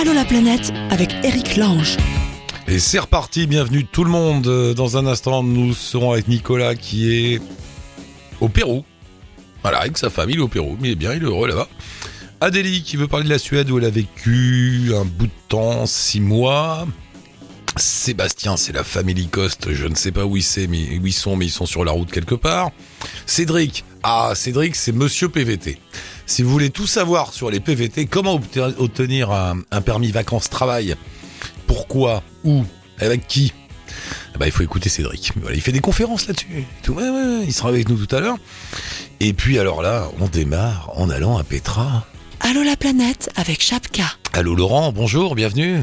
Allô la planète avec Eric Lange. Et c'est reparti, bienvenue tout le monde. Euh, Dans un instant, nous serons avec Nicolas qui est au Pérou. Voilà, avec sa famille, au Pérou, mais bien, il est heureux là-bas. Adélie qui veut parler de la Suède où elle a vécu un bout de temps, six mois. Sébastien, c'est la famille Coste, je ne sais pas où ils sont, mais ils sont sur la route quelque part. Cédric, ah Cédric, c'est Monsieur PVT. Si vous voulez tout savoir sur les PVT, comment obte- obtenir un, un permis vacances-travail, pourquoi, où, avec qui, ben, il faut écouter Cédric. Voilà, il fait des conférences là-dessus. ouais, ouais, ouais, il sera avec nous tout à l'heure. Et puis alors là, on démarre en allant à Petra. Allô la planète avec Chapka. Allô Laurent, bonjour, bienvenue.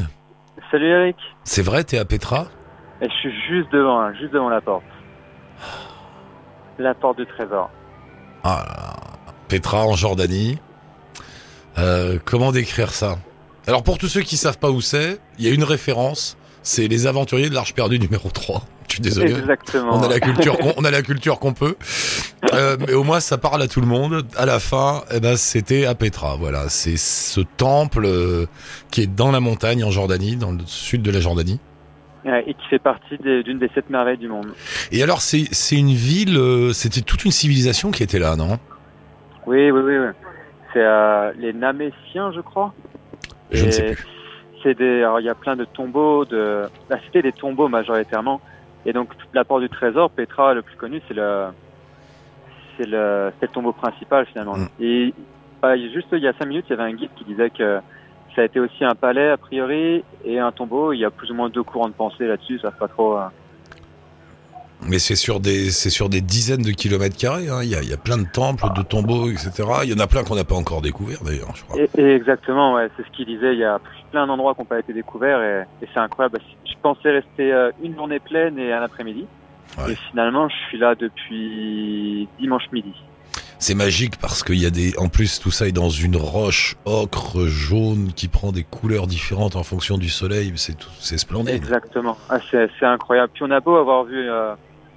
Salut Eric. C'est vrai, t'es à Petra? Et je suis juste devant, hein, juste devant la porte. La porte du trésor. Ah, là là. Petra en Jordanie. Euh, comment décrire ça? Alors pour tous ceux qui savent pas où c'est, il y a une référence, c'est les aventuriers de l'Arche perdue numéro 3. Je suis désolé. Exactement. On a la culture qu'on, on a la culture qu'on peut. Euh, mais au moins ça parle à tout le monde. À la fin, eh ben c'était à Petra. Voilà, c'est ce temple euh, qui est dans la montagne en Jordanie, dans le sud de la Jordanie. Et qui fait partie des- d'une des sept merveilles du monde. Et alors c'est c'est une ville, euh, c'était toute une civilisation qui était là, non? Oui, oui, oui. oui. C'est euh, les Naméciens, je crois. Je ne Et sais plus. C'est des, alors il y a plein de tombeaux de, la cité des tombeaux majoritairement. Et donc la porte du trésor, Petra, le plus connu, c'est le, c'est le, c'est le tombeau principal finalement. Mm. Et bah, juste il y a cinq minutes, il y avait un guide qui disait que ça a été aussi un palais a priori et un tombeau. Il y a plus ou moins deux courants de pensée là-dessus, ça fait pas trop. euh, Mais c'est sur des c'est sur des dizaines de kilomètres carrés. hein. Il y, a, il y a plein de temples, de tombeaux, etc. Il y en a plein qu'on n'a pas encore découvert d'ailleurs. Je crois. Et, et exactement, ouais, c'est ce qu'il disait. Il y a plein d'endroits qui n'ont pas été découverts et, et c'est incroyable. Je pensais rester euh, une journée pleine et un après-midi. Ouais. Et finalement, je suis là depuis dimanche midi. C'est magique parce qu'il y a des en plus tout ça est dans une roche ocre jaune qui prend des couleurs différentes en fonction du soleil. C'est tout- c'est splendide. Exactement. Ah, c'est incroyable. Puis on a beau avoir vu euh,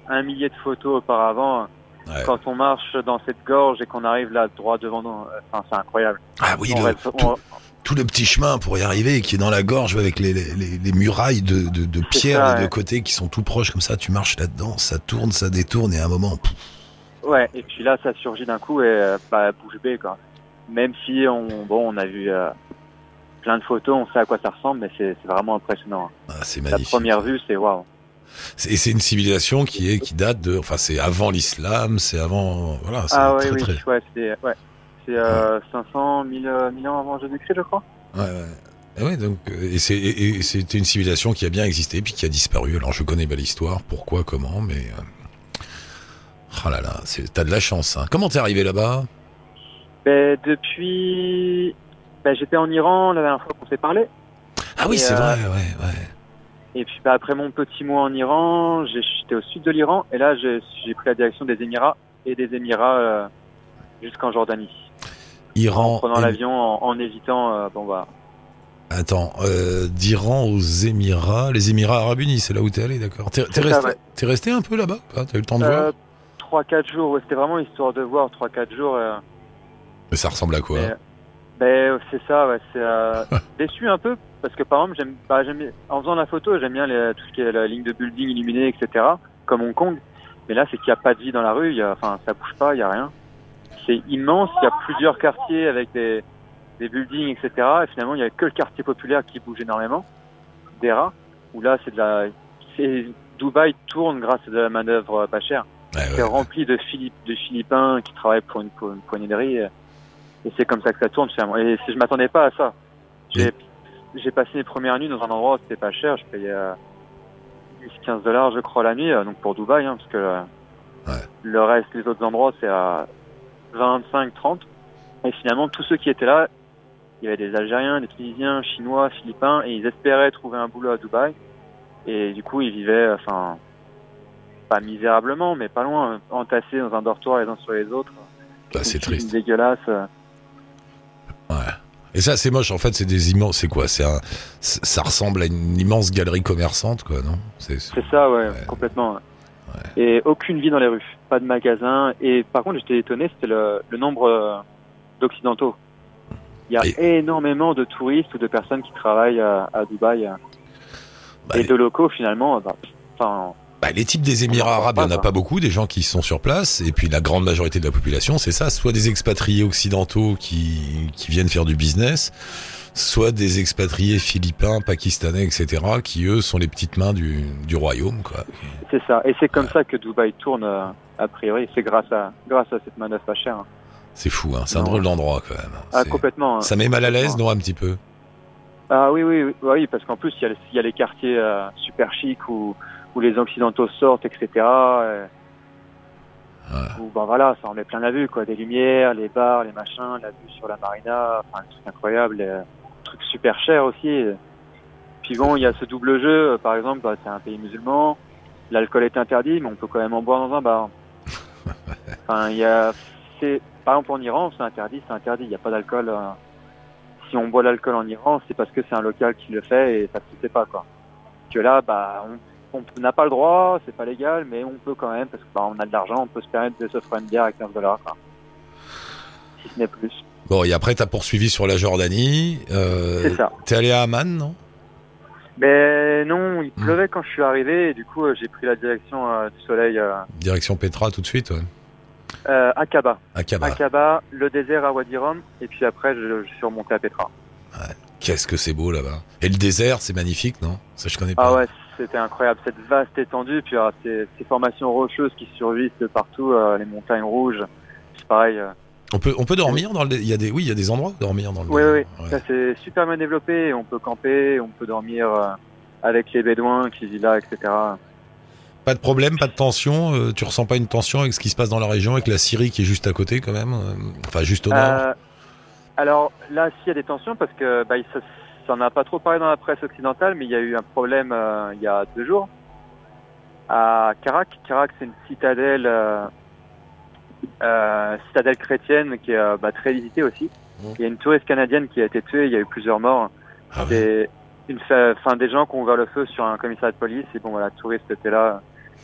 un millier de photos auparavant, Ouais. quand on marche dans cette gorge et qu'on arrive là droit devant nous, euh, enfin, c'est incroyable. Ah oui, le- reste- tout, on- tout le petit chemin pour y arriver qui est dans la gorge avec les, les, les- les murailles de, de, de pierre ça, deux ouais. côtés qui sont tout proches comme ça. Tu marches là-dedans, ça tourne, ça détourne et à un moment. pff, Ouais, et puis là, ça surgit d'un coup et euh, bah, bouche bée, quoi. Même si on, bon, on a vu euh, plein de photos, on sait à quoi ça ressemble, mais c'est vraiment impressionnant. ah, c'est La magnifique. première vue, c'est waouh. Et c'est une civilisation qui est qui date de, enfin c'est avant l'islam, c'est avant, voilà, c'est Ah ouais, très oui, très. ouais, c'est ouais. Euh, 500, 1000, euh, 1000 ans avant Jésus-Christ, je crois. Ouais, ouais. Et ouais, donc euh, et et c'était une civilisation qui a bien existé puis qui a disparu. Alors je connais pas l'histoire, pourquoi, comment, mais ah là là, t'as de la chance. Hein. Comment t'es arrivé là-bas? Ben, depuis, ben, j'étais en Iran la dernière fois qu'on s'est parlé. Ah oui, c'est euh, vrai, ouais, ouais. Et puis bah, après mon petit mois en Iran, j'étais au sud de l'Iran et là j'ai pris la direction des Émirats et des Émirats euh, jusqu'en Jordanie. Iran. En prenant et- l'avion, en, en évitant, euh, bon bah, Attends, euh, d'Iran aux Émirats, les Émirats Arabes Unis, c'est là où t'es allé, d'accord. T'es resté, ouais. resté un peu là-bas T'as eu le temps de voir? 3-4 jours, ouais, c'était vraiment histoire de voir 3-4 jours. euh, Mais ça ressemble à quoi? Ben, c'est ça, ouais, c'est euh, déçu un peu parce que par exemple, j'aime, bah, en faisant la photo, j'aime bien les, tout ce qui est la ligne de building illuminée, etc. Comme Hong Kong. Mais là, c'est qu'il n'y a pas de vie dans la rue, y a, enfin, ça bouge pas, il y a rien. C'est immense, il y a plusieurs quartiers avec des, des buildings, etc. Et finalement, il y a que le quartier populaire qui bouge énormément, Dera, où là, c'est de la, Dubaï tourne grâce à de la manœuvre pas chère. Ouais, ouais. C'est rempli de, Philippe, de Philippins qui travaillent pour une, pour une. Et, c'est comme ça que ça tourne finalement. Et je m'attendais pas à ça. J'ai, j'ai passé mes premières nuits dans un endroit où c'était pas cher. Je payais euh, 10-15 dollars, je crois, la nuit. euh, Donc pour Dubaï, hein, parce que euh, le reste, les autres endroits, c'est à 25-30. Et finalement, tous ceux qui étaient là, il y avait des Algériens, des Tunisiens, Chinois, Philippins, et ils espéraient trouver un boulot à Dubaï. Et du coup, ils vivaient, enfin, pas misérablement, mais pas loin, entassés dans un dortoir les uns sur les autres. Bah, c'est triste. Dégueulasse. euh. Ouais. Et ça, c'est moche. En fait, c'est des immenses. C'est quoi? C'est un. Ça ressemble à une immense galerie commerçante, quoi, non? C'est. c'est- C'est ça, ouais, Ouais. complètement. ouais. Et aucune vie dans les rues, pas de magasin. Et par contre, j'étais étonné, c'était le, le nombre euh, d'occidentaux. Il y a Et- énormément de touristes ou de personnes qui travaillent à, à Dubaï. euh, Bah, et les- de locaux, finalement, bah, enfin, Bah, les types des Émirats arabes, il n'y en a pas, beaucoup, des gens qui sont sur place, et puis la grande majorité de la population, c'est ça, soit des expatriés occidentaux qui, qui viennent faire du business, soit des expatriés philippins, pakistanais, etc., qui eux sont les petites mains du, du royaume, quoi. c'est ça. Et c'est comme ça que Dubaï tourne, euh, a priori. C'est grâce à, grâce à cette main d'œuvre pas chère. hein. C'est fou, hein, c'est un drôle d'endroit quand même. Ah, C'est- complètement. hein. Ça met mal à l'aise, non, un petit peu? Ah oui, oui, oui, oui, parce qu'en plus, il y, a les- il y a les quartiers euh, super chics où, où les Occidentaux sortent, etc. euh. Où, ben voilà, ça en met plein la vue, quoi. Des lumières, les bars, les machins, la vue sur la marina, enfin, un truc incroyable, les trucs super chers aussi. Puis bon, il y a ce double jeu, euh, par exemple, bah, c'est un pays musulman, l'alcool est interdit, mais on peut quand même en boire dans un bar. Enfin, il y a, c'est, par exemple, en Iran, c'est interdit, c'est interdit, il n'y a pas d'alcool. euh, si on boit l'alcool en Iran, c'est parce que c'est un local qui le fait et ça se fait pas, quoi. Que là, bah, on, on n'a pas le droit, c'est pas légal, mais on peut quand même parce que bah, a de l'argent, on peut se permettre de s'offrir une bière à 15 dollars. Si ce n'est plus. Bon, et après, t'as poursuivi sur la Jordanie. Euh, C'est ça. T'es allé à Amman, non? Mais non, il Hmm. pleuvait quand je suis arrivé et du coup, euh, j'ai pris la direction euh, du soleil euh, Direction Petra tout de suite, ouais. euh, à Kaba. Akaba. Akaba, le désert à Wadi Rum, et puis après, je, je suis remonté à Petra. Qu'est-ce que c'est beau là-bas. Et le désert, c'est magnifique, non? Ça, je connais pas. Ah ouais, c'était incroyable, cette vaste étendue, puis euh, ces, ces formations rocheuses qui survivent de partout, euh, les montagnes rouges, c'est pareil. euh. On peut, on peut dormir dans le. Il y a des, oui, il y a des endroits où dormir dans le. Oui, oui, ça c'est super bien développé, on peut camper, on peut dormir euh, avec les bédouins qui vivent là, etc. Pas de problème, pas de tension. euh, tu ressens pas une tension avec ce qui se passe dans la région, avec la Syrie qui est juste à côté quand même. enfin, juste au nord? Alors là, s'il y a des tensions, parce que bah, se- ça n'en a pas trop parlé dans la presse occidentale, mais il y a eu un problème euh, il y a deux jours à Karak. Karak, c'est une citadelle, euh, euh, citadelle chrétienne qui est bah, très visitée aussi. Il y a une touriste canadienne qui a été tuée, il y a eu plusieurs morts. Ah. C'est une fa- fin des gens qui ont ouvert le feu sur un commissariat de police et bon voilà, le touriste était là.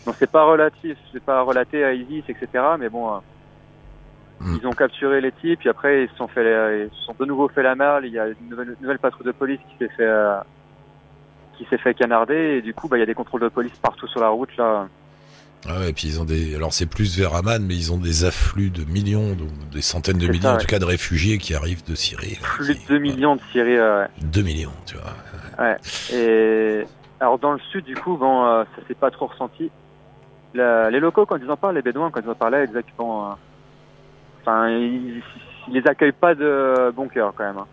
Donc c'est pas relatif, c'est pas relaté à ISIS, etc. Mais bon. Ils ont capturé les types, puis après ils se sont fait, ils se sont de nouveau fait la malle. Il y a une nouvelle, nouvelle patrouille de police qui s'est fait, euh, qui s'est fait canarder et du coup bah il y a des contrôles de police partout sur la route là. Ah ouais, et puis ils ont des. Alors c'est plus vers Amman, mais ils ont des afflux de millions, donc des centaines de millions, ça, en ouais. tout cas, de réfugiés qui arrivent de Syrie. là, Plus qui- de 2 millions de Syriens. euh, 2 millions, tu vois. Et alors dans le sud, du coup, bon, euh, ça s'est pas trop ressenti. La- les locaux, quand ils en parlent, les Bédouins, quand ils en parlaient, bon, euh, enfin, ils, ils les accueillent pas de bon cœur quand même. hein.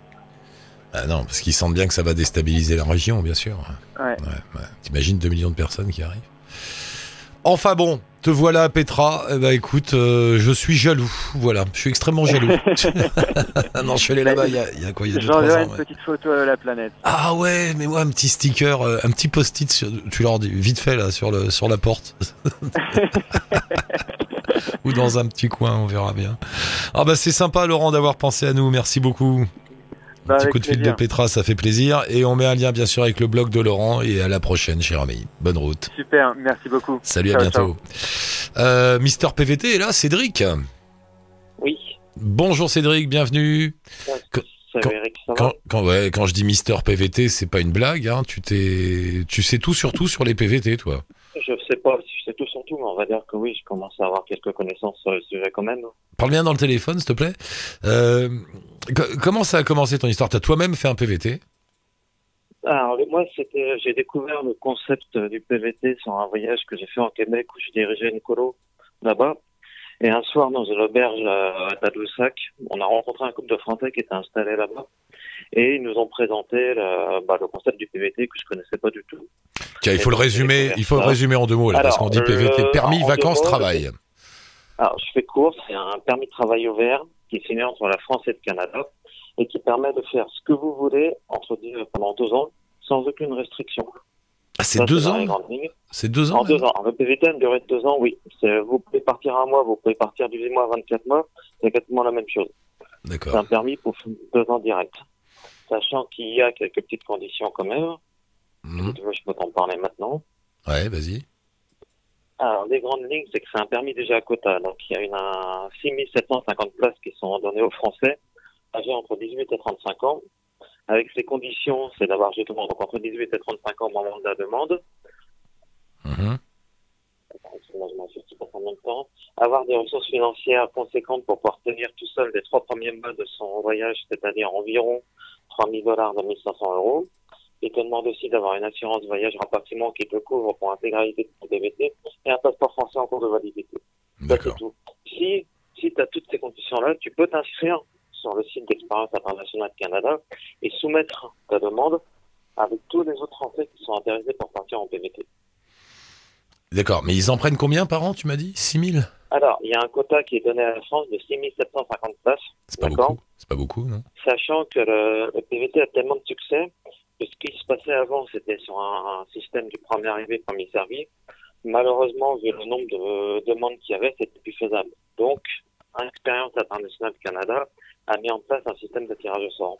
Ah non, parce qu'ils sentent bien que ça va déstabiliser la région, bien sûr. Ouais. Ouais, ouais. T'imagines 2 millions de personnes qui arrivent. Enfin bon, te voilà Petra. Eh ben écoute, euh, je suis jaloux. Voilà, je suis extrêmement jaloux. Non, je suis allé là-bas il y a, il y a quoi Il y a 2-3 J'enverrai ans. une ouais. petite photo à la planète. Ah ouais, mais moi un petit sticker, euh, un petit post-it, sur- tu leur dis vite fait là sur le sur la porte. Ou dans un petit coin, on verra bien. Ah bah c'est sympa Laurent d'avoir pensé à nous, merci beaucoup. Un Bah, petit coup de fil de. Petra, ça fait plaisir. Et on met un lien bien sûr avec le blog de Laurent et à la prochaine cher ami. Bonne route. Super, merci beaucoup. Salut, à bientôt. Euh, Mister PVT est là, Cédric. Oui. Bonjour Cédric, bienvenue. Quand- Quand, quand, ouais, quand je dis Mister PVT, c'est pas une blague, hein. Tu t'es, tu sais tout sur tout sur les PVT, toi. Je sais pas sais tout sur tout, mais on va dire que oui, je commence à avoir quelques connaissances sur le sujet quand même. Parle bien dans le téléphone, s'il te plaît. Euh, co- comment ça a commencé ton histoire? T'as toi-même fait un PVT Alors moi, c'était, j'ai découvert le concept du PVT sur un voyage que j'ai fait en Québec où je dirigeais une colo là-bas. Et un soir, dans une auberge à à Tadoussac, on a rencontré un couple de Français qui étaient installés là-bas. Et ils nous ont présenté le, bah, le concept du PVT que je connaissais pas du tout. Tiens, il faut le résumer. découvert Il faut le ça. résumer en deux mots là, parce Alors, qu'on dit PVT, le- permis, deux vacances, mots, travail. Alors, je fais court, c'est un permis de travail ouvert qui est signé entre la France et le Canada et qui permet de faire ce que vous voulez entre deux- pendant deux ans sans aucune restriction. Ah, c'est deux ans. C'est deux ans. En deux même ans. Le PVT a une durée de deux ans, oui. C'est- Vous pouvez partir un mois, vous pouvez partir 18 mois, 24 mois. C'est exactement la même chose. C'est D'accord. un permis pour deux ans direct. Sachant qu'il y a quelques petites conditions quand même. Mhm. Si tu veux, je peux t'en parler maintenant. Ouais, vas-y. Alors, les grandes lignes, c'est que c'est un permis déjà à quota. Donc, il y a une, un 6750 places qui sont données aux Français âgés entre 18 et 35 ans. Avec ces conditions, c'est d'avoir justement donc entre 18 et 35 ans au moment de la demande. Mhm. Excusez-moi, je m'en suis petit peu en même temps. Avoir des ressources financières conséquentes pour pouvoir tenir tout seul les trois premiers mois de son voyage, c'est-à-dire environ 3000 dollars, 2500 euros. Et te demande aussi d'avoir une assurance voyage rapatriement qui te couvre pour l'intégralité de ton DVT et un passeport français en cours de validité. D'accord. tout. Si, si tu as toutes ces conditions-là, tu peux t'inscrire sur le site d'Expérience internationale Canada et soumettre ta demande avec tous les autres Français qui sont intéressés pour partir en PVT. D'accord. Mais ils en prennent combien par an, tu m'as dit? 6000 Alors, il y a un quota qui est donné à la France de 6750 places, C'est pas beaucoup. C'est pas beaucoup, non? Sachant que le, le PVT a tellement de succès que ce qui se passait avant, c'était sur un, un système du premier arrivé, premier servi. Malheureusement, vu le nombre de demandes qu'il y avait, c'était plus faisable. Donc, Expérience internationale Canada a mis en place un système de tirage au sort.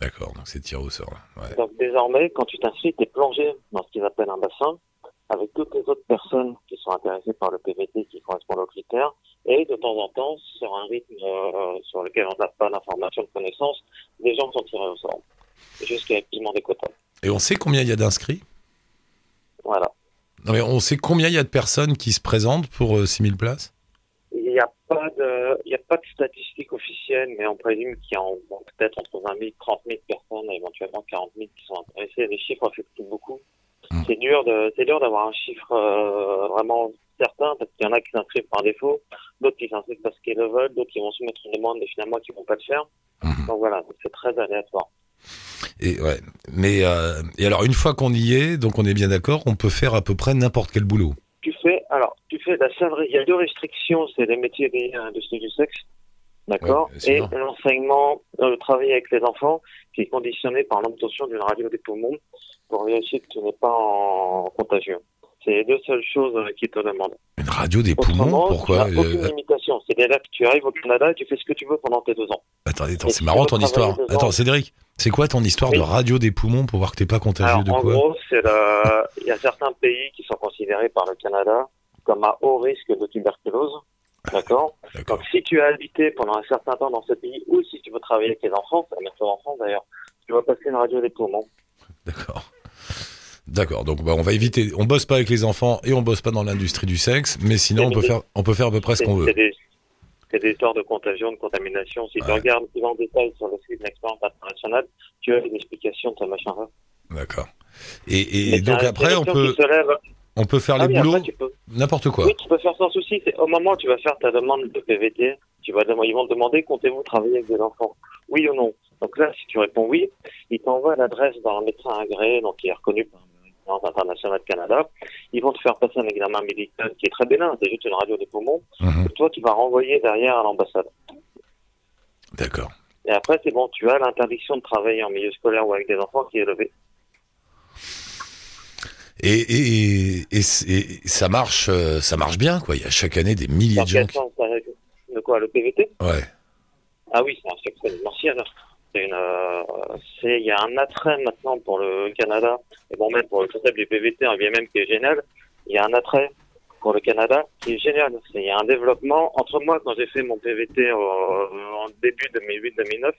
D'accord. Donc c'est tiré au sort. Ouais. Donc désormais, quand tu t'inscris, tu es plongé dans ce qu'ils appellent un bassin avec toutes les autres personnes qui sont intéressées par le PVT qui correspondent aux critères et de temps en temps, sur un rythme euh, sur lequel on n'a pas d'informations, de connaissances, des gens sont tirés au sort jusqu'à effectivement des quotas. Et on sait combien il y a d'inscrits? Voilà. Non, mais on sait combien il y a de personnes qui se présentent pour euh, 6000 places? Il n'y a pas de, il y a pas de statistiques officielles, mais on présume qu'il y a peut-être entre 20 000, 30 000 personnes, éventuellement 40 000 qui sont intéressées. Les chiffres fluctuent beaucoup. Mm. C'est dur de, c'est dur d'avoir un chiffre euh, vraiment certain parce qu'il y en a qui s'inscrivent par défaut, d'autres qui s'inscrivent parce qu'ils le veulent, d'autres qui vont soumettre une demande et finalement qui vont pas le faire. Mhm. Donc voilà, c'est très aléatoire. Et ouais. Mais euh, et alors une fois qu'on y est, donc on est bien d'accord, on peut faire à peu près n'importe quel boulot. Tu fais, alors, tu fais la seule, il y a deux restrictions, c'est les métiers liés à l'industrie du sexe, d'accord, Ouais, et l'enseignement, euh, le travail avec les enfants, qui est conditionné par l'obtention d'une radio des poumons pour vérifier que tu n'es pas en contagieux. C'est les deux seules choses euh, qui te demandent. Une radio des poumons, pourquoi tu aucune Euh, limitation. C'est-à-dire que tu arrives au Canada et tu fais ce que tu veux pendant tes deux ans. Attendez, attends, Et c'est marrant ton histoire. Attends, Cédric, c'est quoi ton histoire de radio des poumons pour voir que t'es pas contagieux Alors, de en quoi gros, il y a certains pays qui sont considérés par le Canada comme à haut risque de tuberculose. D'accord. Donc, si tu as habité pendant un certain temps dans ce pays, ou si tu veux travailler avec les enfants, c'est en France d'ailleurs, tu vas passer une radio des poumons. D'accord. D'accord. Donc bah, on va éviter. On bosse pas avec les enfants et on bosse pas dans l'industrie du sexe, mais sinon on peut faire, on peut faire à peu près ce qu'on veut. c'est des, histoires de contagion, de contamination. Si tu regardes plus en détail sur le site d'expérience internationale, tu as une explication de ce machin-là. D'accord. Et, et- Mais et donc après on peut, qui se lève. On peut faire Ah les oui, boulots peux. n'importe quoi. Oui, tu peux faire sans souci. Au moment où tu vas faire ta demande de PVT, tu vas demander, ils vont te demander comptez-vous travailler avec des enfants? Oui ou non? Donc là, si tu réponds oui, ils t'envoient l'adresse d'un médecin agréé, donc qui est reconnu par l'Agence internationale Canada. Ils vont te faire passer un examen médical qui est très bénin, c'est juste une radio des poumons. Mhm. que toi, tu vas renvoyer derrière à l'ambassade. D'accord. Et après, c'est bon, tu as l'interdiction de travailler en milieu scolaire ou avec des enfants qui est levée. Et, et, et, et ça marche, euh, ça marche bien quoi. Il y a chaque année des milliers de gens. qui- De quoi, le PVT Ouais. Ah oui, c'est un succès. C'est une, euh, il y a un attrait maintenant pour le Canada, et bon, même pour le concept du PVT, un bien même qui est génial. Il y a un attrait pour le Canada qui est génial. Il y a un développement. Entre moi, quand j'ai fait mon PVT euh, en début 2008-2009,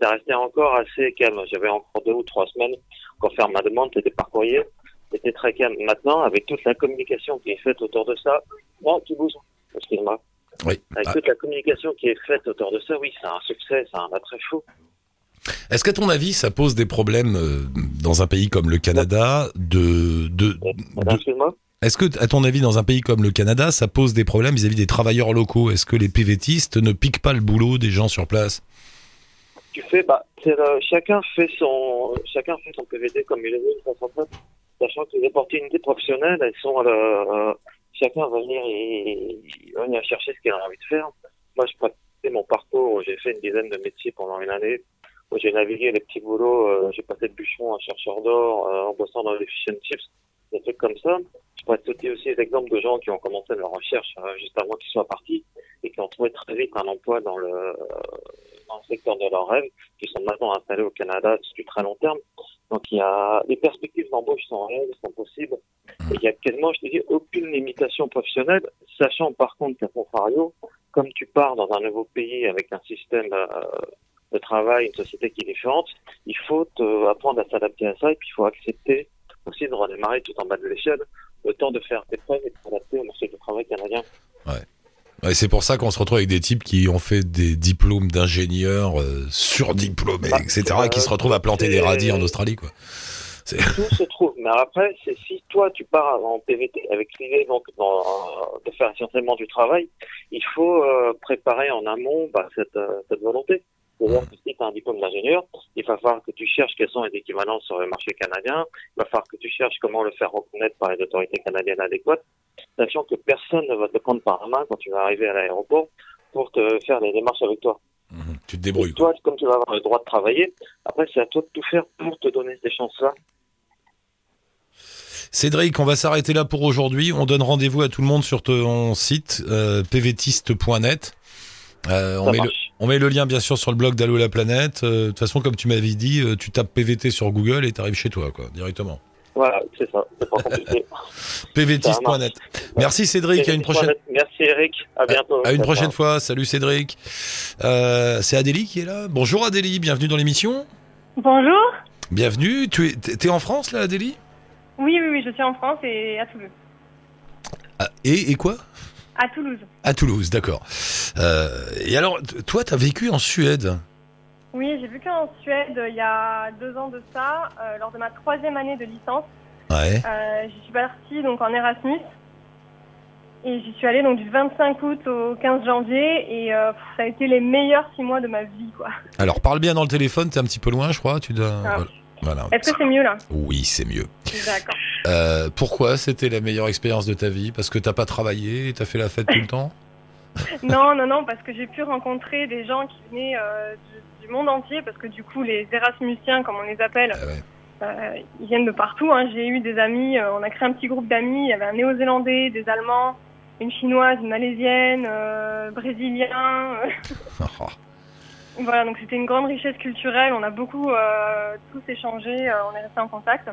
ça restait encore assez calme. J'avais encore deux ou trois semaines pour faire ma demande. C'était par courrier. C'était très calme. Maintenant, avec toute la communication qui est faite autour de ça, non, tu bouges. Excuse-moi. Oui. Avec Ah. toute la communication qui est faite autour de ça, oui, c'est un succès, c'est un attrait fou. Est-ce qu'à ton avis, ça pose des problèmes euh, dans un pays comme le Canada de, de, Madame, de- excuse-moi. Est-ce que, à ton avis, dans un pays comme le Canada, ça pose des problèmes vis-à-vis des travailleurs locaux? Est-ce que les PVTistes ne piquent pas le boulot des gens sur place? Tu fais, bah, le- chacun fait son, chacun fait son PVT comme il façon faite, sachant que les opportunités professionnelles, elles sont, euh, chacun va venir et, venir chercher ce qu'il a envie de faire. Moi, je pratiquais mon parcours, j'ai fait une dizaine de métiers pendant une année, où j'ai navigué les petits boulots, euh, j'ai passé de bûcheron à chercheur d'or, euh, en bossant dans les fish and chips, des trucs comme ça. Je pourrais te citer aussi des exemples de gens qui ont commencé leur recherche euh, juste avant qu'ils soient partis et qui ont trouvé très vite un emploi dans le, euh, secteur de leur rêve, qui sont maintenant installés au Canada sur du très long terme. Donc il y a les perspectives d'embauche sont réelles, sont possibles. Et il y a quasiment, je te dis, aucune limitation professionnelle, sachant par contre qu'à contrario, comme tu pars dans un nouveau pays avec un système euh, de travail, une société qui est différente, il faut apprendre à s'adapter à ça et puis il faut accepter aussi de redémarrer tout en bas de l'échelle, le temps de faire tes preuves et de s'adapter au marché du travail canadien. Ouais, c'est pour ça qu'on se retrouve avec des types qui ont fait des diplômes d'ingénieurs euh, surdiplômés, Bah, etc., euh, qui se retrouvent à planter des radis en Australie, quoi. Tout se trouve. Mais après, c'est si toi tu pars en PVT avec l'idée donc dans, de faire essentiellement du travail, il faut euh, préparer en amont bah, cette, euh, cette volonté. C'est-à-dire que si tu as un diplôme d'ingénieur, il va falloir que tu cherches quelles sont les équivalences sur le marché canadien, il va falloir que tu cherches comment le faire reconnaître par les autorités canadiennes adéquates, sachant que personne ne va te prendre par la main quand tu vas arriver à l'aéroport pour te faire les démarches avec toi. Mhm. Tu te Et débrouilles, quoi. toi, comme tu vas avoir le droit de travailler, après c'est à toi de tout faire pour te donner ces chances-là. Cédric, on va s'arrêter là pour aujourd'hui. On donne rendez-vous à tout le monde sur ton site euh, pvtiste.net. Euh, on, Ça met le, marche. On met le lien bien sûr sur le blog d'Allo la planète. Euh, De toute façon, comme tu m'avais dit, euh, tu tapes PVT sur Google et t'arrives chez toi, quoi, directement. Voilà, c'est ça, c'est pas compliqué. pvtiste.net. Merci Cédric, à une prochaine, Merci Eric, à bientôt. à une prochaine fois. Salut Cédric. Euh, c'est Adélie qui est là. Bonjour Adélie, bienvenue dans l'émission. Bonjour. Bienvenue. Tu es, t'es en France là, Adélie? Oui, oui, oui, je suis en France et à Toulouse. Ah, et, et quoi? À Toulouse. À Toulouse, d'accord. Euh, et alors, toi, t'as vécu en Suède? Oui, j'ai vécu en Suède il y a deux ans de ça, euh, lors de ma troisième année de licence. Ouais. Euh, j'y suis partie donc en Erasmus et j'y suis allée donc du 25 août au 15 janvier et euh, ça a été les meilleurs six mois de ma vie quoi. Alors, parle bien dans le téléphone, t'es un petit peu loin, je crois. Tu dois. Ah. voilà. Voilà. Est-ce que c'est mieux là Oui, c'est mieux. D'accord. Euh, pourquoi c'était la meilleure expérience de ta vie? Parce que t'as pas travaillé et t'as fait la fête tout le temps? Non, non, non, parce que j'ai pu rencontrer des gens qui venaient euh, du, du monde entier parce que du coup les Erasmusiens comme on les appelle, Ah ouais. Euh, ils viennent de partout. Hein. J'ai eu des amis, on a créé un petit groupe d'amis. Il y avait un néo-zélandais, des Allemands, une chinoise, une malaisienne, brésilien. Voilà, donc c'était une grande richesse culturelle. On a beaucoup euh, tous échangé, euh, on est resté en contact.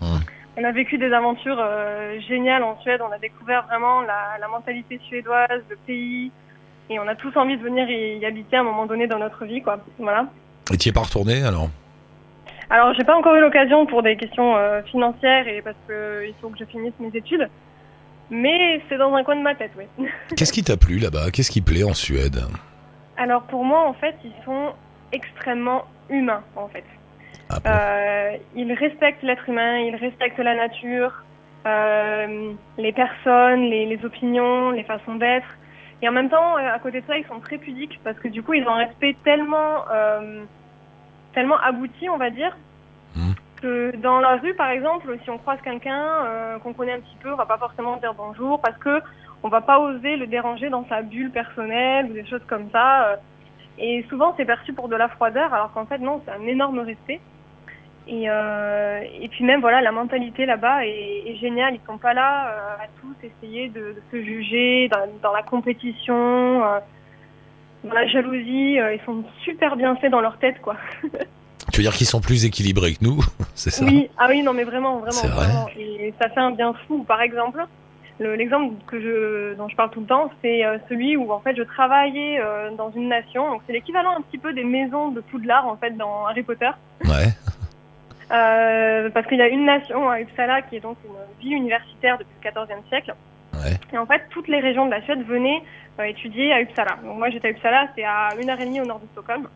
On a vécu des aventures euh, géniales en Suède. On a découvert vraiment la, la mentalité suédoise, le pays. Et on a tous envie de venir y, y habiter à un moment donné dans notre vie, quoi. Voilà. Et t'y es pas retourné alors? Alors, j'ai pas encore eu l'occasion pour des questions financières et parce que il faut que je finisse mes études. Mais c'est dans un coin de ma tête, oui. Qu'est-ce qui t'a plu là-bas? Qu'est-ce qui plaît en Suède? Alors pour moi, en fait, ils sont extrêmement humains, en fait. Ah bon Euh, ils respectent l'être humain, ils respectent la nature, euh, les personnes, les, les opinions, les façons d'être. Et en même temps, euh, à côté de ça, ils sont très pudiques parce que du coup, ils ont un respect tellement, euh, tellement abouti, on va dire, Mhm. que dans la rue, par exemple, si on croise quelqu'un qu'on connaît un petit peu, on va pas forcément dire bonjour parce que on va pas oser le déranger dans sa bulle personnelle ou des choses comme ça. euh. Et souvent, c'est perçu pour de la froideur, alors qu'en fait, non, c'est un énorme respect. Et, euh, et puis même, voilà, la mentalité là-bas est, est géniale. Ils sont pas là euh, à tous essayer de, de se juger dans, dans la compétition, euh, dans la jalousie. ils sont super bien faits dans leur tête, quoi. Tu veux dire qu'ils sont plus équilibrés que nous C'est ça? Oui, ah oui, non, mais vraiment, vraiment, C'est vrai vraiment. Et ça fait un bien fou. Par exemple, le- l'exemple que je, dont je parle tout le temps, c'est euh, celui où en fait je travaillais euh, dans une nation. Donc c'est l'équivalent un petit peu des maisons de Poudlard en fait dans Harry Potter. Ouais. Euh, parce qu'il y a une nation à Uppsala qui est donc une ville universitaire depuis le XIVe siècle. Ouais. Et en fait, toutes les régions de la Suède venaient euh, étudier à Uppsala. Donc moi, j'étais à Uppsala, c'est à une heure et demie au nord de Stockholm.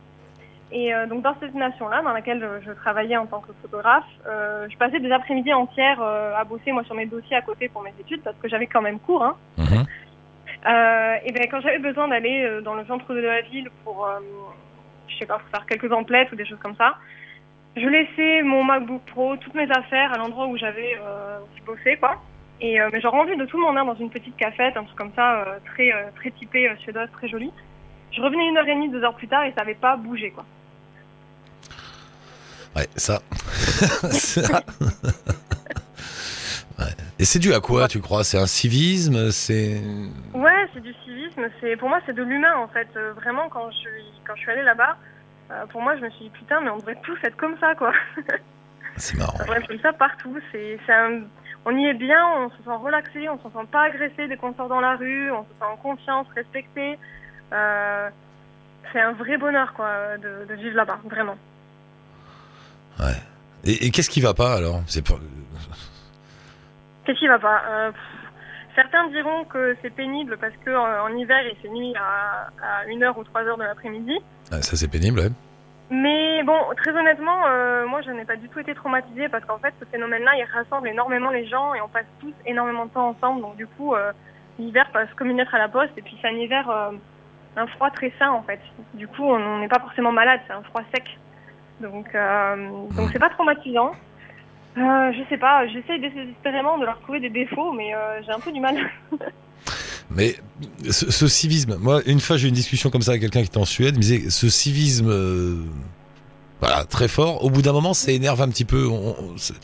Et euh, donc dans cette nation-là, dans laquelle je, je travaillais en tant que photographe, euh, je passais des après-midi entières euh, à bosser moi sur mes dossiers à côté pour mes études parce que j'avais quand même cours. Hein. Mhm. Et ben quand j'avais besoin d'aller dans le centre de la ville pour, je sais pas, pour faire quelques emplettes ou des choses comme ça, je laissais mon MacBook Pro, toutes mes affaires à l'endroit où j'avais bossé, quoi. Et mais j'ai rendu de tout monde hein, dans une petite cafette, un truc comme ça, très très typé suédoise, très joli. Je revenais une heure et demie, deux heures plus tard et ça avait pas bougé, quoi. Ouais, ça. Ça. Ouais. Et c'est dû à quoi, tu crois? C'est un civisme C'est. Ouais, c'est du civisme. C'est pour moi, c'est de l'humain en fait. Euh, vraiment, quand je suis quand je suis allée là-bas, euh, pour moi, je me suis dit putain, mais on devrait tous être comme ça, quoi. C'est marrant. On devrait être comme ça partout. C'est, c'est un- on y est bien, on se sent relaxé, on se sent pas agressé dès qu'on sort dans la rue, on se sent en confiance, respecté. Euh, c'est un vrai bonheur quoi de, de vivre là-bas, vraiment. Ouais. Et, et qu'est-ce qui va pas alors? C'est. Qu'est-ce qui va pas? Euh, Certains diront que c'est pénible parce que euh, en hiver il fait nuit à, à 1h ou 3h de l'après-midi. Ah, ça c'est pénible, ouais. Mais bon, très honnêtement, euh, moi je n'ai pas du tout été traumatisée parce qu'en fait ce phénomène-là il rassemble énormément les gens et on passe tous énormément de temps ensemble. Donc du coup, l'hiver passe comme une lettre à la poste et puis c'est un hiver, un froid très sain en fait. Du coup, on n'est pas forcément malade, c'est un froid sec. Donc euh, donc c'est pas traumatisant. Euh, je sais pas, j'essaye désespérément de leur trouver des défauts, mais euh, j'ai un peu du mal. Mais ce, ce civisme, moi, une fois j'ai eu une discussion comme ça avec quelqu'un qui était en Suède, il me disait ce civisme, euh, voilà, très fort. Au bout d'un moment, ça énerve un petit peu. On, on- c'est-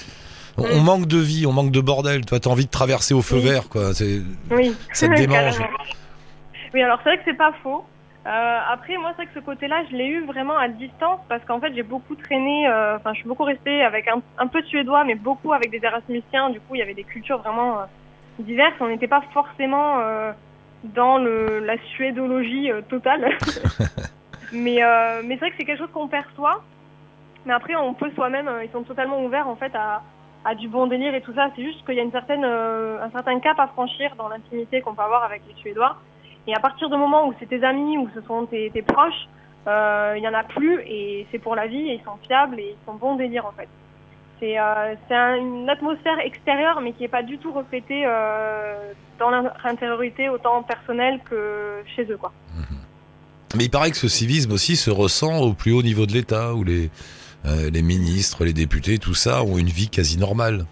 on- on manque de vie, on manque de bordel. Toi, t'as envie de traverser au feu Oui. vert, quoi. Oui, Ça te démange. Oui, alors c'est vrai que c'est pas faux. Euh, après, moi, c'est vrai que ce côté-là, je l'ai eu vraiment à distance parce qu'en fait, j'ai beaucoup traîné. euh, Enfin, je suis beaucoup restée avec un, un peu de suédois, mais beaucoup avec des Erasmusiens. Du coup, il y avait des cultures vraiment euh, diverses. On n'était pas forcément dans le, la suédologie totale. mais mais c'est vrai que c'est quelque chose qu'on perçoit. Mais après, on peut soi-même. ils sont totalement ouverts en fait à à du bon délire et tout ça. C'est juste qu'il y a une certaine, un certain cap à franchir dans l'intimité qu'on peut avoir avec les Suédois. Et à partir du moment où c'est tes amis ou ce sont tes, proches, euh, il y en a plus et c'est pour la vie et ils sont fiables et ils sont bon délire en fait. C'est euh, une atmosphère extérieure mais qui est pas du tout reflétée euh, dans leur intériorité autant personnelle que chez eux quoi. Mais il paraît que ce civisme aussi se ressent au plus haut niveau de l'État, où les, euh, les ministres, les députés, tout ça, ont une vie quasi normale.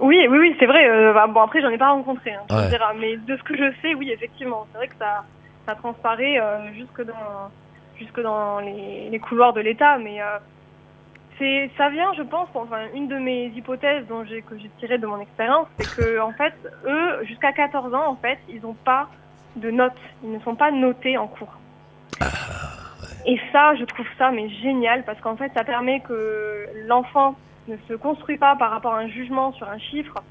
Oui, oui, oui, c'est vrai. euh, bah, bon, après, j'en ai pas rencontré, hein, Ouais. Mais de ce que je sais, oui, effectivement. C'est vrai que ça, ça transparaît euh, jusque dans, jusque dans les, les couloirs de l'État. Mais euh, c'est, ça vient, je pense, enfin, une de mes hypothèses dont j'ai, que j'ai tirées de mon expérience, c'est que, en fait, eux, jusqu'à 14 ans, en fait, ils n'ont pas de notes. Ils ne sont pas notés en cours. Et ça, je trouve ça mais génial parce qu'en fait, ça permet que l'enfant ne se construit pas par rapport à un jugement sur un chiffre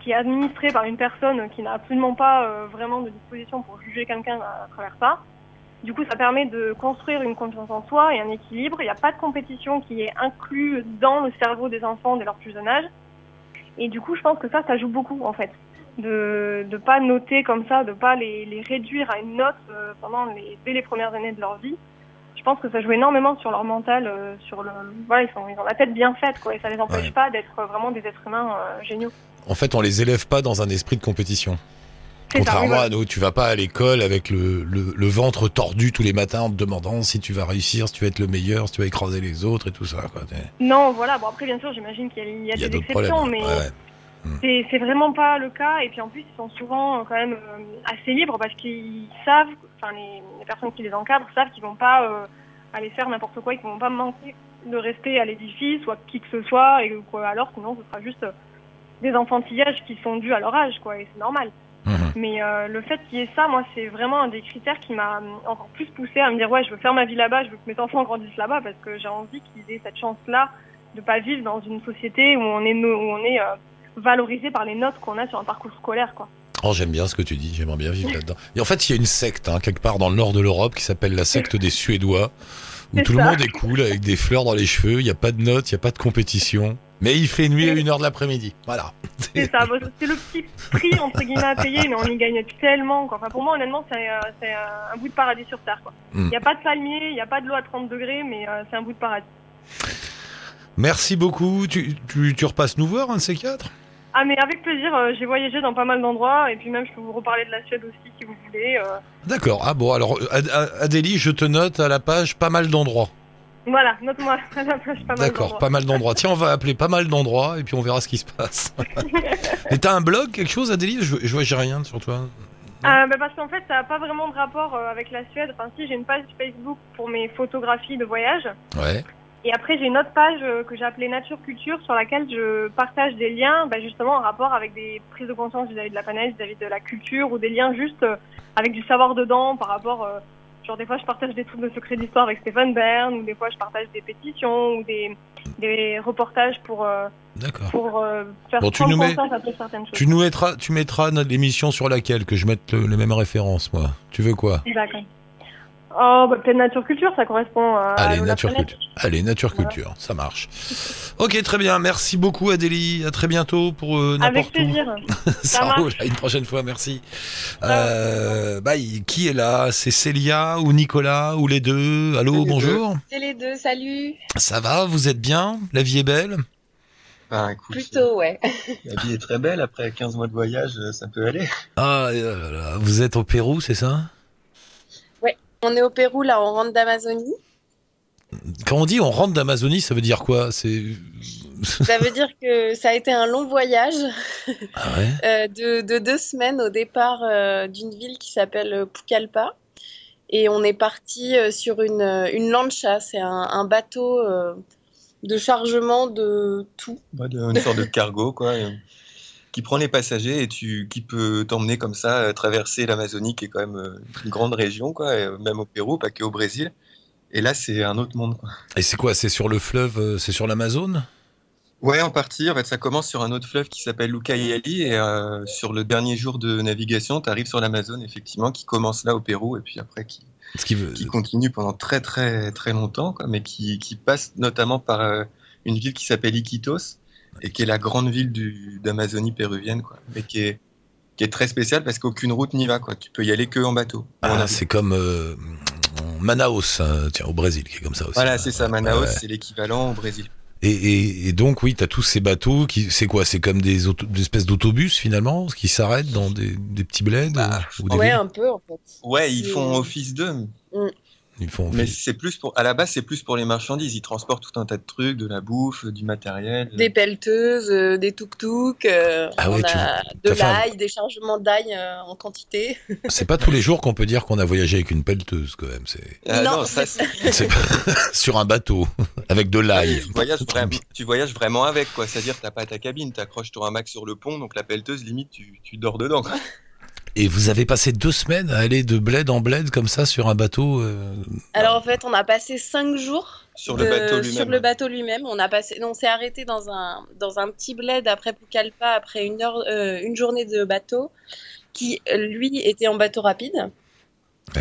qui est administré par une personne qui n'a absolument pas euh, vraiment de disposition pour juger quelqu'un à, travers ça. Du coup, ça permet de construire une confiance en soi et un équilibre. Il n'y a pas de compétition qui est inclus dans le cerveau des enfants dès leur plus jeune âge. Et du coup, je pense que ça, ça joue beaucoup en fait. De ne pas noter comme ça, de pas les, réduire à une note euh, pendant dès les premières années de leur vie. Je pense que ça joue énormément sur leur mental, euh, sur le, voilà, ils, sont, ils ont la tête bien faite, quoi, et ça les empêche Ouais. pas d'être vraiment des êtres humains euh, géniaux. En fait, on les élève pas dans un esprit de compétition. C'est ça, oui, Contrairement à nous, tu vas pas à l'école avec le, le, le ventre tordu tous les matins en te demandant si tu vas réussir, si tu vas être le meilleur, si tu vas écraser les autres et tout ça. Quoi. Non, voilà. Bon, après, bien sûr, j'imagine qu'il y a, il y a Il y a des exceptions, problèmes. mais Ouais, ouais. C'est c'est vraiment pas le cas. Et puis en plus, ils sont souvent euh, quand même euh, assez libres parce qu'ils savent, enfin les, les personnes qui les encadrent savent qu'ils vont pas euh, aller faire n'importe quoi, qu'ils vont pas manquer de respect à l'édifice ou à qui que ce soit, et quoi. Alors sinon, ce sera juste des enfantillages qui sont dus à leur âge, quoi. Et c'est normal. Mhm. Mais euh, le fait qu'il y ait ça, moi, c'est vraiment un des critères qui m'a encore plus poussé à me dire ouais, je veux faire ma vie là-bas, je veux que mes enfants grandissent là-bas parce que j'ai envie qu'ils aient cette chance-là de pas vivre dans une société où on est no- où on est euh, valorisé par les notes qu'on a sur un parcours scolaire, quoi. Oh, j'aime bien ce que tu dis, j'aimerais bien vivre là-dedans. Et en fait, il y a une secte, hein, quelque part dans le nord de l'Europe, qui s'appelle la secte des Suédois, où tout le monde est cool, avec des fleurs dans les cheveux, il n'y a pas de notes, il n'y a pas de compétition. Mais il fait nuit à 1h de l'après-midi. Voilà. C'est ça, c'est le petit prix entre guillemets à payer, mais on y gagne tellement. Quoi. Enfin, pour moi, honnêtement, c'est euh, euh, un bout de paradis sur terre. quoi. Il Mm. n'y a pas de palmier, il n'y a pas de l'eau à 30 degrés, mais euh, c'est un bout de paradis. Merci beaucoup. Tu, tu, tu repasses nous voir, un de ces quatre? Ah, mais avec plaisir, euh, j'ai voyagé dans pas mal d'endroits, et puis même, je peux vous reparler de la Suède aussi si vous voulez. euh. D'accord. Ah bon, alors, Ad- Ad- Adélie, je te note à la page pas mal d'endroits. Voilà, note-moi à la plage pas mal D'accord, d'endroits. pas mal d'endroits. Tiens, on va appeler pas mal d'endroits et puis on verra ce qui se passe. et t'as un blog, quelque chose, Adélie? Je, je vois, j'ai rien sur toi. Euh, bah, parce qu'en fait, ça n'a pas vraiment de rapport euh, avec la Suède. Enfin, si, j'ai une page Facebook pour mes photographies de voyage. Ouais. Et après, j'ai une autre page euh, que j'ai appelée Nature Culture sur laquelle je partage des liens, bah, justement en rapport avec des prises de conscience vis-à-vis de la planète, vis-à-vis de la culture, ou des liens juste euh, avec du savoir dedans par rapport. euh, genre, des fois, je partage des trucs de secrets d'histoire avec Stéphane Bern, ou des fois, je partage des pétitions, ou des, des reportages pour, euh, D'accord. pour euh, faire Bon, tu nous mets- certaines choses. Tu nous mettras, tu mettras notre émission sur laquelle que je mette le- les mêmes références, moi. Tu veux quoi? D'accord. Oh, bah, pleine nature culture, ça correspond à. Allez, nature culture. Allez, nature Voilà. culture, ça marche. Ok, très bien. Merci beaucoup Adélie. À très bientôt pour euh, Avec n'importe où. plaisir. Ça marche. roule. À une prochaine fois, merci. Euh, bah, il- qui est là? C'est Célia ou Nicolas ou les deux? Allô, Les bonjour. C'est les deux, salut. Ça va? Vous êtes bien? La vie est belle? Ah, écoute, Plutôt, ouais. La vie est très belle. Après 15 mois de voyage, euh, ça peut aller. Ah, là, là, là. vous êtes au Pérou, c'est ça? On est au Pérou, là, on rentre d'Amazonie. Quand on dit on rentre d'Amazonie, ça veut dire quoi? C'est Ça veut dire que ça a été un long voyage ah ouais? Euh, de, de deux semaines au départ euh, d'une ville qui s'appelle euh, Pucallpa. Et on est parti euh, sur une, une lancha, c'est un, un bateau euh, de chargement de tout. Ouais, de- une sorte de cargo, quoi, qui prend les passagers et tu, qui peut t'emmener comme ça, euh, traverser l'Amazonie, qui est quand même euh, une grande région, quoi, et, euh, même au Pérou, pas que au Brésil. Et là, c'est un autre monde, quoi. Et c'est quoi C'est sur le fleuve C'est sur l'Amazone? Ouais, en partie. En fait, ça commence sur un autre fleuve qui s'appelle Ucayali et euh, sur le dernier jour de navigation, tu arrives sur l'Amazone, effectivement, qui commence là au Pérou et puis après qui, Ce qui veut... qui continue pendant très très très longtemps, quoi, mais qui, qui passe notamment par euh, une ville qui s'appelle Iquitos et qui est la grande ville d'Amazonie péruvienne, quoi, mais qui est qui est très spéciale parce qu'aucune route n'y va, quoi. Tu peux y aller que en bateau. Ah, c'est comme euh, Manaus, hein, tiens, au Brésil, qui est comme ça aussi. Voilà, c'est ça. Manaus, Ouais, c'est l'équivalent au Brésil. Et, et, et donc, oui, tu as tous ces bateaux qui, c'est quoi? C'est comme des, auto- des espèces d'autobus finalement, qui s'arrêtent dans des, des petits bleds Bah, ou, ou des Ouais, villes un peu, en fait. Ouais, ils font office d'eux, Ils font. mais c'est plus pour. À la base, c'est plus pour les marchandises. Ils transportent tout un tas de trucs, de la bouffe, du matériel. Des pelleteuses, euh, des tuk-tuk, euh, Ah ouais, de un- l'ail, des chargements d'ail euh, en quantité. C'est pas tous les jours qu'on peut dire qu'on a voyagé avec une pelleteuse quand même. C'est Ah Non, non, ça, c'est- c'est- c'est sur un bateau avec de l'ail. tu voyages vraiment, tu voyages vraiment avec, quoi. C'est-à-dire, t'as pas ta cabine, t'accroches ton hamac sur le pont, donc la pelleteuse, limite, tu, tu dors dedans. quoi. Et vous avez passé deux semaines à aller de bled en bled comme ça sur un bateau. euh, Alors en fait, on a passé cinq jours Sur le bateau Sur lui-même. le bateau lui-même, on a passé, non, on s'est arrêté dans un dans un petit bled après Pucallpa après une heure, euh, une journée de bateau, qui lui était en bateau rapide.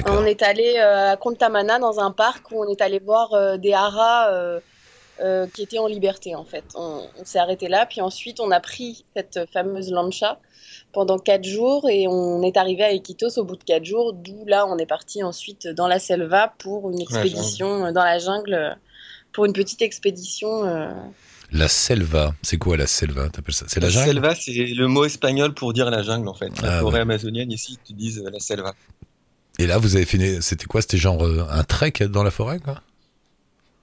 On est allé euh, à Contamana dans un parc où on est allé voir euh, des haras euh, euh, qui étaient en liberté en fait. On, on s'est arrêté là, puis ensuite on a pris cette fameuse lancha pendant quatre jours et on est arrivé à Iquitos au bout de quatre jours, d'où là on est parti ensuite dans la selva pour une la expédition euh, dans la jungle, euh, pour une petite expédition. euh, La selva, c'est quoi la selva? T'appelles ça? C'est la jungle? Selva, c'est le mot espagnol pour dire la jungle, en fait. La Ah, forêt ouais. amazonienne, ici, ils te disent euh, la selva. Et là, vous avez une- C'était quoi? C'était genre euh, un trek dans la forêt, quoi?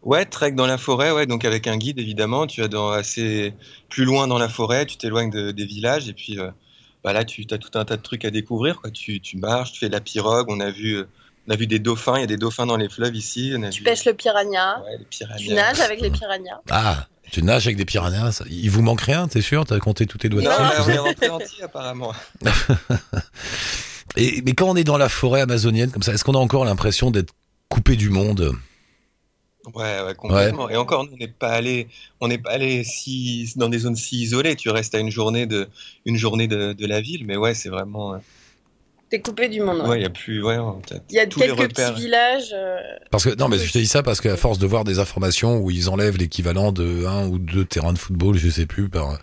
Ouais, trek dans la forêt, ouais, donc avec un guide, évidemment. Tu vas dans assez plus loin dans la forêt, tu t'éloignes de- des villages, et puis euh, bah là, tu as tout un tas de trucs à découvrir, quoi. Tu, tu marches, tu fais de la pirogue, on a vu, on a vu des dauphins, il y a des dauphins dans les fleuves ici. On a tu vu, pêches le piranha, ouais, les piranhas. tu nages avec les piranhas. Ah, tu nages avec des piranhas. Il vous manque rien, t'es sûr? T'as compté tous tes doigts de Non, on est rentré entier, apparemment. Et, mais quand on est dans la forêt amazonienne comme ça, est-ce qu'on a encore l'impression d'être coupé du monde? Ouais, ouais, complètement. Et encore, nous, on n'est pas allé, on n'est pas allé si dans des zones si isolées. Tu restes à une journée de, une journée de, de la ville, mais ouais, c'est vraiment, euh, T'es coupé du monde. ouais. ouais, il y a plus, ouais, Il y a tous les quelques repères. petits villages. euh, Parce que non, mais je te dis ça parce qu'à force de voir des informations où ils enlèvent l'équivalent de un ou deux terrains de football, je sais plus par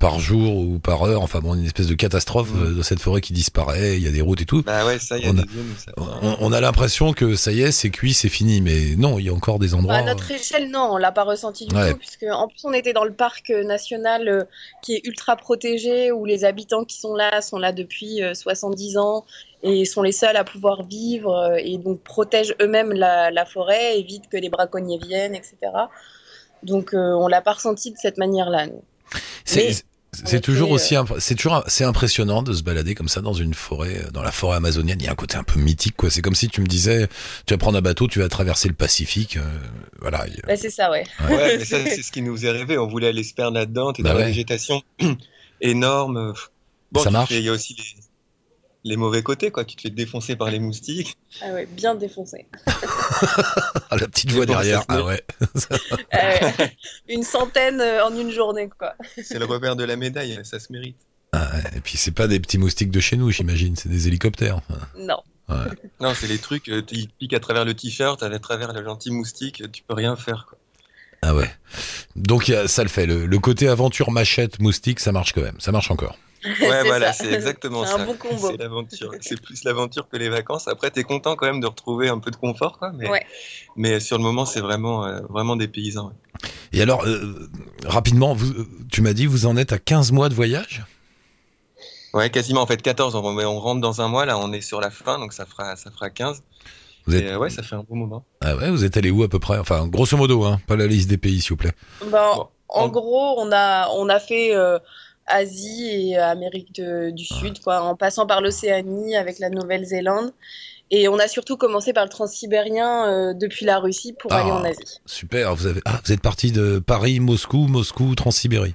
par jour ou par heure, enfin bon, une espèce de catastrophe Mm. euh, de cette forêt qui disparaît. Il y a des routes et tout. Bah ouais, ça, y a On des a- zones où ça. On, on a l'impression que ça y est, c'est cuit, c'est fini, mais non, il y a encore des endroits. À notre échelle, non, on l'a pas ressenti du Ouais. tout, puisque en plus on était dans le parc euh, national euh, qui est ultra protégé, où les habitants qui sont là sont là depuis euh, 70 ans et sont les seuls à pouvoir vivre euh, et donc protègent eux-mêmes la, la forêt, évitent que les braconniers viennent, etc. Donc euh, on l'a pas ressenti de cette manière-là. C'est c'est en toujours aussi, imp- c'est toujours, c'est impressionnant de se balader comme ça dans une forêt, euh, dans la forêt amazonienne. Il y a un côté un peu mythique, quoi. C'est comme si tu me disais, tu vas prendre un bateau, tu vas traverser le Pacifique, euh, voilà. Bah, c'est ça, ouais. Ouais, mais ça, c'est ce qui nous est rêvé. On voulait aller se perdre là-dedans. T'es Bah dans ouais. la végétation énorme. Bon, Ça marche fais- Il y a aussi les, les mauvais côtés, quoi. Tu te fais défoncer par les moustiques. Ah ouais, bien défoncé. Ah, la petite voix derrière. Ah ouais. Ouais. Une centaine euh, en une journée, quoi. C'est le revers de la médaille. Ça se mérite. Ah ouais. Et puis c'est pas des petits moustiques de chez nous, j'imagine. C'est des hélicoptères. Non. Non, c'est les trucs, euh, ils piquent à travers le t-shirt, à travers le gentil moustique, tu peux rien faire. Quoi. Ah ouais. Donc il y a- ça le fait. Le, le côté aventure machette moustique, ça marche quand même. Ça marche encore. Ouais, voilà, c'est exactement C'est ça. un bon combo. C'est l'aventure. C'est plus l'aventure que les vacances. Après, t'es content quand même de retrouver un peu de confort, quoi. Mais, Ouais. mais sur le moment, c'est vraiment, euh, vraiment des paysans. ouais. Et alors, euh, rapidement, vous, tu m'as dit, vous en êtes à 15 mois de voyage? Ouais, quasiment. En fait, 14. On, rentre dans un mois. Là, on est sur la fin, donc ça fera, ça fera 15. Vous êtes- euh, ouais, ça fait un bon moment. Ah ouais, vous êtes allé où à peu près? Enfin, grosso modo, hein, pas la liste des pays, s'il vous plaît. Ben, Bon, en en- gros, on a, on a fait euh, Asie et Amérique de- du Sud, quoi, en passant par l'Océanie avec la Nouvelle-Zélande. Et on a surtout commencé par le transsibérien euh, depuis la Russie pour Ah. aller en Asie. Super. Vous avez, ah, vous êtes parti de Paris, Moscou, Moscou, Transsibérie.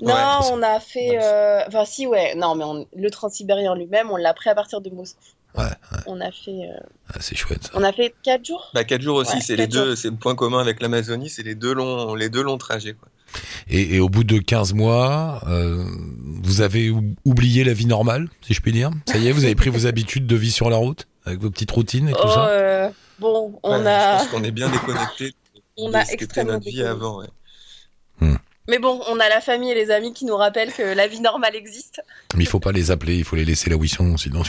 Non, Ouais. on a fait. euh, Enfin, si, ouais. Non, mais on- le transsibérien lui-même, on l'a pris à partir de Moscou. Ouais, On a fait. euh, Ah, c'est chouette. Ça. On a fait 4 jours? Bah, 4 jours aussi, Ouais, c'est les deux, c'est le point commun avec l'Amazonie, c'est les deux longs, les deux longs trajets, quoi. Et, et au bout de 15 mois, euh, vous avez ou- oublié la vie normale, si je puis dire. Ça y est, vous avez pris vos habitudes de vie sur la route, avec vos petites routines et tout Oh, ça. euh, bon, on Ouais, a. Je pense qu'on est bien déconnecté On de a ce extrêmement notre vie avant, ouais. Mais bon, on a la famille et les amis qui nous rappellent que la vie normale existe. Mais il faut pas les appeler, il faut les laisser là où ils sont, sinon.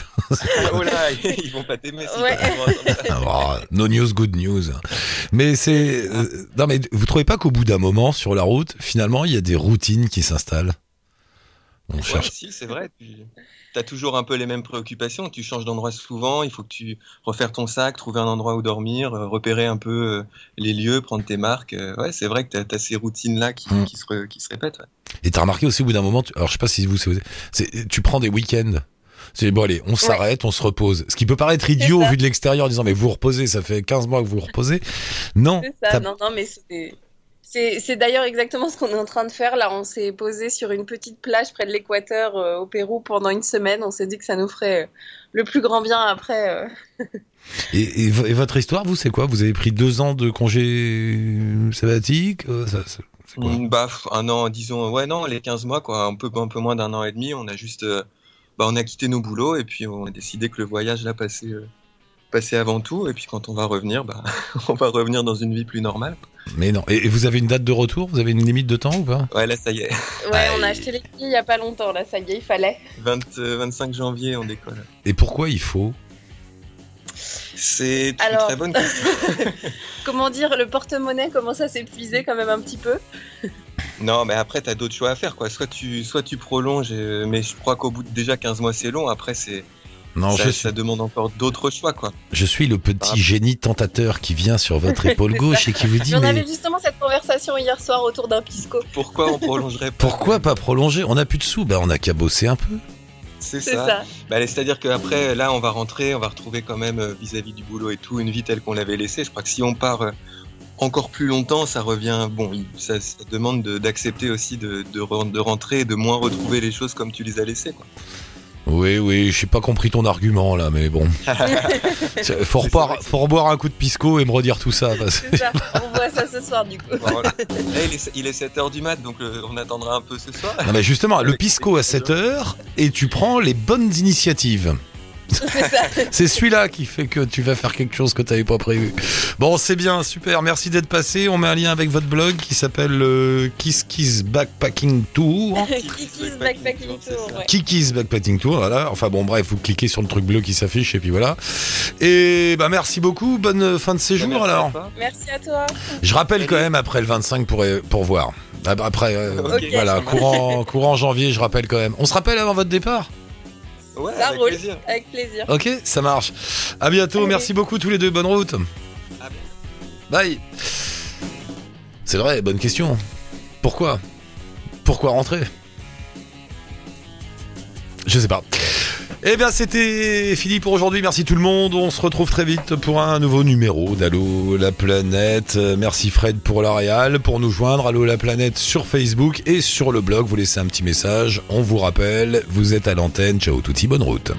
oh là, ils vont pas t'aimer si Ouais. Ah, no news, good news. Mais c'est euh, non mais vous trouvez pas qu'au bout d'un moment sur la route, finalement, il y a des routines qui s'installent? On Ouais, cherche. si, c'est vrai. Tu as toujours un peu les mêmes préoccupations. Tu changes d'endroit souvent. Il faut que tu refaires ton sac, trouver un endroit où dormir, euh, repérer un peu euh, les lieux, prendre tes marques. Euh, Ouais, c'est vrai que tu as, ces routines-là qui, Mm. qui, se re- qui se répètent. ouais. Et t'as remarqué aussi au bout d'un moment, tu- alors je sais pas si vous, c'est- c'est- tu prends des week-ends. C'est bon allez, on s'arrête, on se repose. Ce qui peut paraître idiot vu de l'extérieur en disant mais vous reposez, ça fait 15 mois que vous reposez. Non. C'est ça, t'as- non, non, mais c'est. C'est d'ailleurs exactement ce qu'on est en train de faire. Là, on s'est posé sur une petite plage près de l'équateur euh, au Pérou pendant une semaine. On s'est dit que ça nous ferait euh, le plus grand bien après. euh. Et, et vo- et votre histoire, vous, c'est quoi? Vous avez pris deux ans de congé sabbatique ça- ça- C'est quoi? Mm, Bah, un an, disons, ouais, non, les 15 mois, quoi, un peu, un peu moins d'un an et demi, on a juste, euh, bah, on a quitté nos boulots et puis on a décidé que le voyage, là, passait, euh, passait avant tout. Et puis quand on va revenir, bah, on va revenir dans une vie plus normale. Mais non. Et, et vous avez une date de retour? Vous avez une limite de temps ou pas? Ouais, là, ça y est, Ouais, on a acheté les billets il y a pas longtemps. Là, ça y est, il fallait. 20, euh, 25 janvier, on décolle. Et pourquoi il faut? C'est une Alors- très bonne question. Comment dire, le porte-monnaie commence à s'épuiser quand même un petit peu. Non, mais après, t'as d'autres choix à faire, quoi. Soit tu, soit tu prolonges, euh, mais je crois qu'au bout de déjà 15 mois, c'est long. Après, c'est, Non, ça, je, ça suis, demande encore d'autres choix, quoi. je suis le petit Ah. génie tentateur qui vient sur votre épaule gauche et qui vous dit Mais on mais avait justement cette conversation hier soir autour d'un pisco. Pourquoi on prolongerait pas pourquoi pas prolonger? On a plus de sous, bah on a qu'à bosser un peu. C'est ça. ça. Bah, C'est-à-dire qu'après, là, on va rentrer, on va retrouver quand même euh, vis-à-vis du boulot et tout, une vie telle qu'on l'avait laissée. Je crois que si on part euh, encore plus longtemps, ça revient. Bon, ça, ça demande de- d'accepter aussi de, de, re- de rentrer et de moins retrouver les choses comme tu les as laissées. Quoi. Oui, oui, j'ai pas compris ton argument là, mais bon. Faut, que faut reboire un coup de pisco et me redire tout ça. Parce... On voit ça ce soir du coup. Voilà. Là, il est, il est 7h du mat, donc euh, on attendra un peu ce soir. Non, mais justement, le pisco à les 7 heures et tu prends les bonnes initiatives. C'est celui-là qui fait que tu vas faire quelque chose que tu n'avais pas prévu. Bon, c'est bien, super. Merci d'être passé. On met un lien avec votre blog qui s'appelle euh, Kiss Kiss Backpacking Tour. Kiki's Backpacking Tour. Ouais. Kiki's Backpacking Tour, voilà. Enfin bon, bref, vous cliquez sur le truc bleu qui s'affiche et puis voilà. Et bah merci beaucoup. Bonne fin de séjour Merci à alors. Merci à toi. Je rappelle quand même après le 25 pour, pour voir. Après, euh, voilà, courant, courant janvier, je rappelle quand même. On se rappelle avant votre départ? Ouais, Ça avec roule. plaisir. Avec plaisir. Ok, ça marche. À bientôt, Allez. merci beaucoup tous les deux, bonne route. À. Bye. C'est vrai, bonne question. Pourquoi? Pourquoi rentrer? Je sais pas. Eh bien, c'était fini pour aujourd'hui. Merci tout le monde. On se retrouve très vite pour un nouveau numéro d'Allo la planète. Merci Fred pour la réal. Pour nous joindre, Allo la planète sur Facebook et sur le blog. Vous laissez un petit message. On vous rappelle, vous êtes à l'antenne. Ciao touti, bonne route.